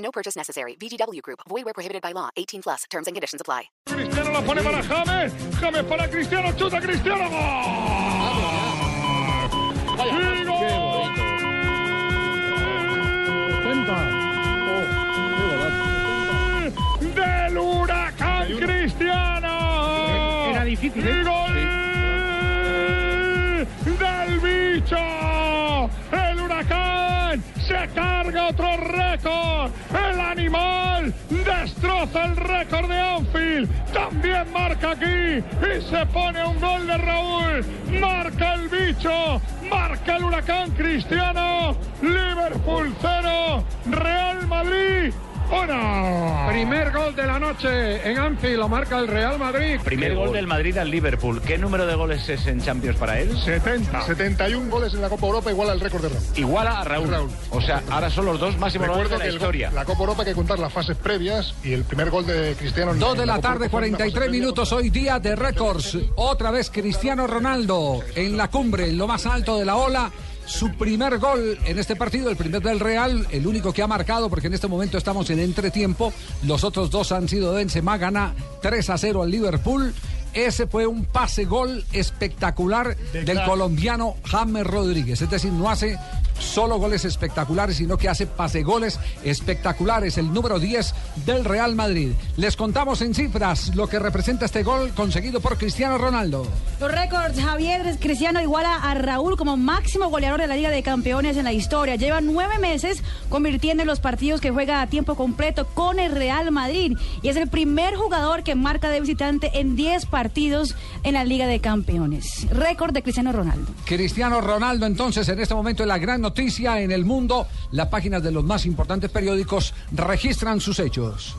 No purchase necessary. VGW Group. Void where prohibited by law. 18 plus. Terms and conditions apply. Cristiano la pone para James. James para Cristiano. Chuta Cristiano. ¡Gol! ¡Y gol! Del huracán Cristiano. Era difícil, ¿eh? ¡Y gol! Carga otro récord. El animal destroza el récord de Anfield. También marca aquí y se pone un gol de Raúl. Marca el bicho. Marca el huracán cristiano. Liverpool 0. Real Madrid. Uno. Primer gol de la noche en Anfield, lo marca el Real Madrid. Primer gol del Madrid al Liverpool. ¿Qué número de goles es en Champions para él? 70. 71 goles en la Copa Europa igual al récord de Raúl. Iguala a Raúl. Raúl. O sea, ahora son los dos máximos goles de la historia. gol- la Copa Europa hay que contar las fases previas y el primer gol de Cristiano. Dos de la Copa tarde, Europa fue en una fase 43 previa. minutos. Hoy día de récords. Otra vez Cristiano Ronaldo en la cumbre, en lo más alto de la ola. Su primer gol en este partido, el primer del Real, el único que ha marcado, porque en este momento estamos en entretiempo. Los otros dos han sido Benzema, gana 3 a 0 al Liverpool. Ese fue un pase gol espectacular del colombiano James Rodríguez. Es decir, no hace solo goles espectaculares, sino que hace pase goles espectaculares. El número 10 del Real Madrid. Les contamos en cifras lo que representa este gol conseguido por Cristiano Ronaldo. Los récords, Javier Cristiano iguala a Raúl como máximo goleador de la Liga de Campeones en la historia. Lleva nueve meses convirtiendo en los partidos que juega a tiempo completo con el Real Madrid. Y es el primer jugador que marca de visitante en 10 partidos en la Liga de Campeones. Récord de Cristiano Ronaldo. Cristiano Ronaldo, entonces, en este momento es la gran noticia en el mundo. Las páginas de los más importantes periódicos registran sus hechos.